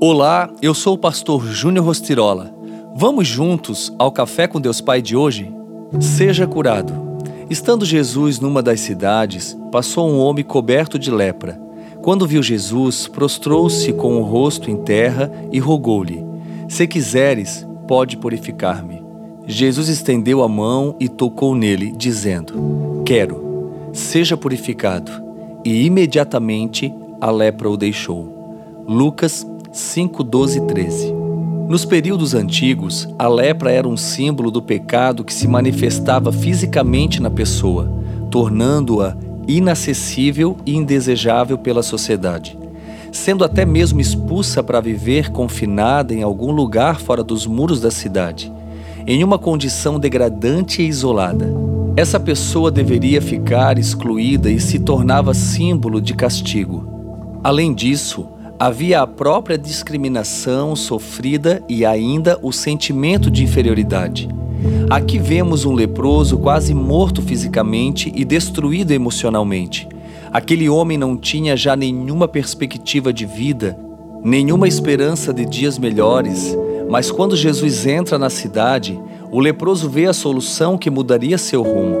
Olá, eu sou o pastor Júnior Rostirola. Vamos juntos ao Café com Deus Pai de hoje? Seja curado. Estando Jesus numa das cidades, passou um homem coberto de lepra. Quando viu Jesus, prostrou-se com o rosto em terra e rogou-lhe: Se quiseres, pode purificar-me. Jesus estendeu a mão e tocou nele, dizendo: Quero, seja purificado. E imediatamente a lepra o deixou. Lucas 5, 12 e 13. Nos períodos antigos, a lepra era um símbolo do pecado que se manifestava fisicamente na pessoa, tornando-a inacessível e indesejável pela sociedade, sendo até mesmo expulsa para viver confinada em algum lugar fora dos muros da cidade, em uma condição degradante e isolada. Essa pessoa deveria ficar excluída e se tornava símbolo de castigo. Além disso, havia a própria discriminação sofrida e ainda o sentimento de inferioridade. Aqui vemos um leproso quase morto fisicamente e destruído emocionalmente. Aquele homem não tinha já nenhuma perspectiva de vida, nenhuma esperança de dias melhores, mas quando Jesus entra na cidade, o leproso vê a solução que mudaria seu rumo.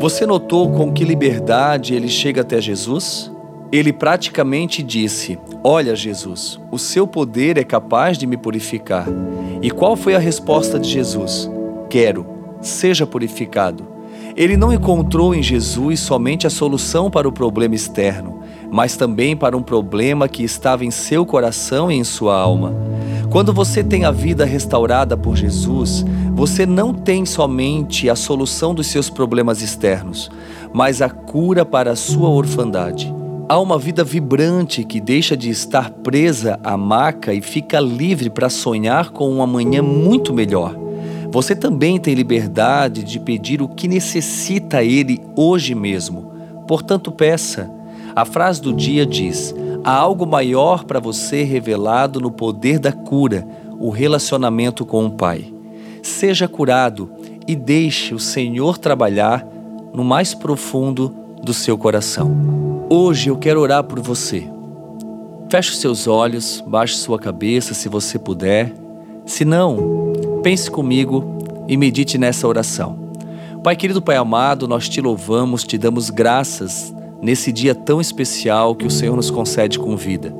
Você notou com que liberdade ele chega até Jesus? Ele praticamente disse: Olha, Jesus, o seu poder é capaz de me purificar. E qual foi a resposta de Jesus? Quero, seja purificado. Ele não encontrou em Jesus somente a solução para o problema externo, mas também para um problema que estava em seu coração e em sua alma. Quando você tem a vida restaurada por Jesus, você não tem somente a solução dos seus problemas externos, mas a cura para a sua orfandade. Há uma vida vibrante que deixa de estar presa à maca e fica livre para sonhar com um amanhã muito melhor. Você também tem liberdade de pedir o que necessita Ele hoje mesmo. Portanto, peça. A frase do dia diz: há algo maior para você revelado no poder da cura, o relacionamento com o Pai. Seja curado e deixe o Senhor trabalhar no mais profundo do seu coração. Hoje eu quero orar por você. Feche os seus olhos, baixe sua cabeça se você puder. Se não, pense comigo e medite nessa oração. Pai querido, Pai amado, nós te louvamos, te damos graças nesse dia tão especial que o Senhor nos concede com vida.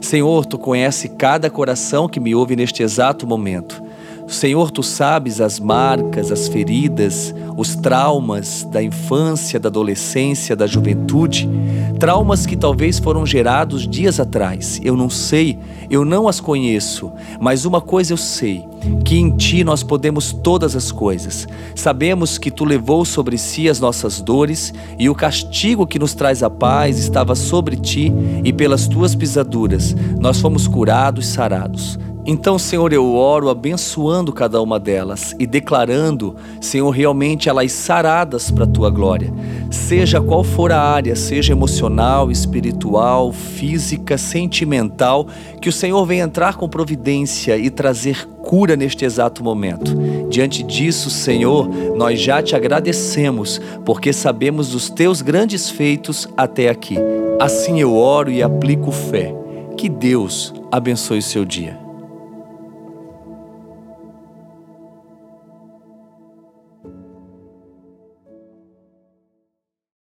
Senhor, tu conhece cada coração que me ouve neste exato momento. Senhor, tu sabes as marcas, as feridas, os traumas da infância, da adolescência, da juventude, traumas que talvez foram gerados dias atrás. Eu não sei, eu não as conheço, mas uma coisa eu sei: que em ti nós podemos todas as coisas. Sabemos que tu levou sobre si as nossas dores e o castigo que nos traz a paz estava sobre ti, e pelas tuas pisaduras nós fomos curados, sarados. Então, Senhor, eu oro abençoando cada uma delas e declarando, Senhor, realmente elas saradas para a tua glória. Seja qual for a área, seja emocional, espiritual, física, sentimental, que o Senhor venha entrar com providência e trazer cura neste exato momento. Diante disso, Senhor, nós já te agradecemos, porque sabemos dos teus grandes feitos até aqui. Assim eu oro e aplico fé. Que Deus abençoe o seu dia.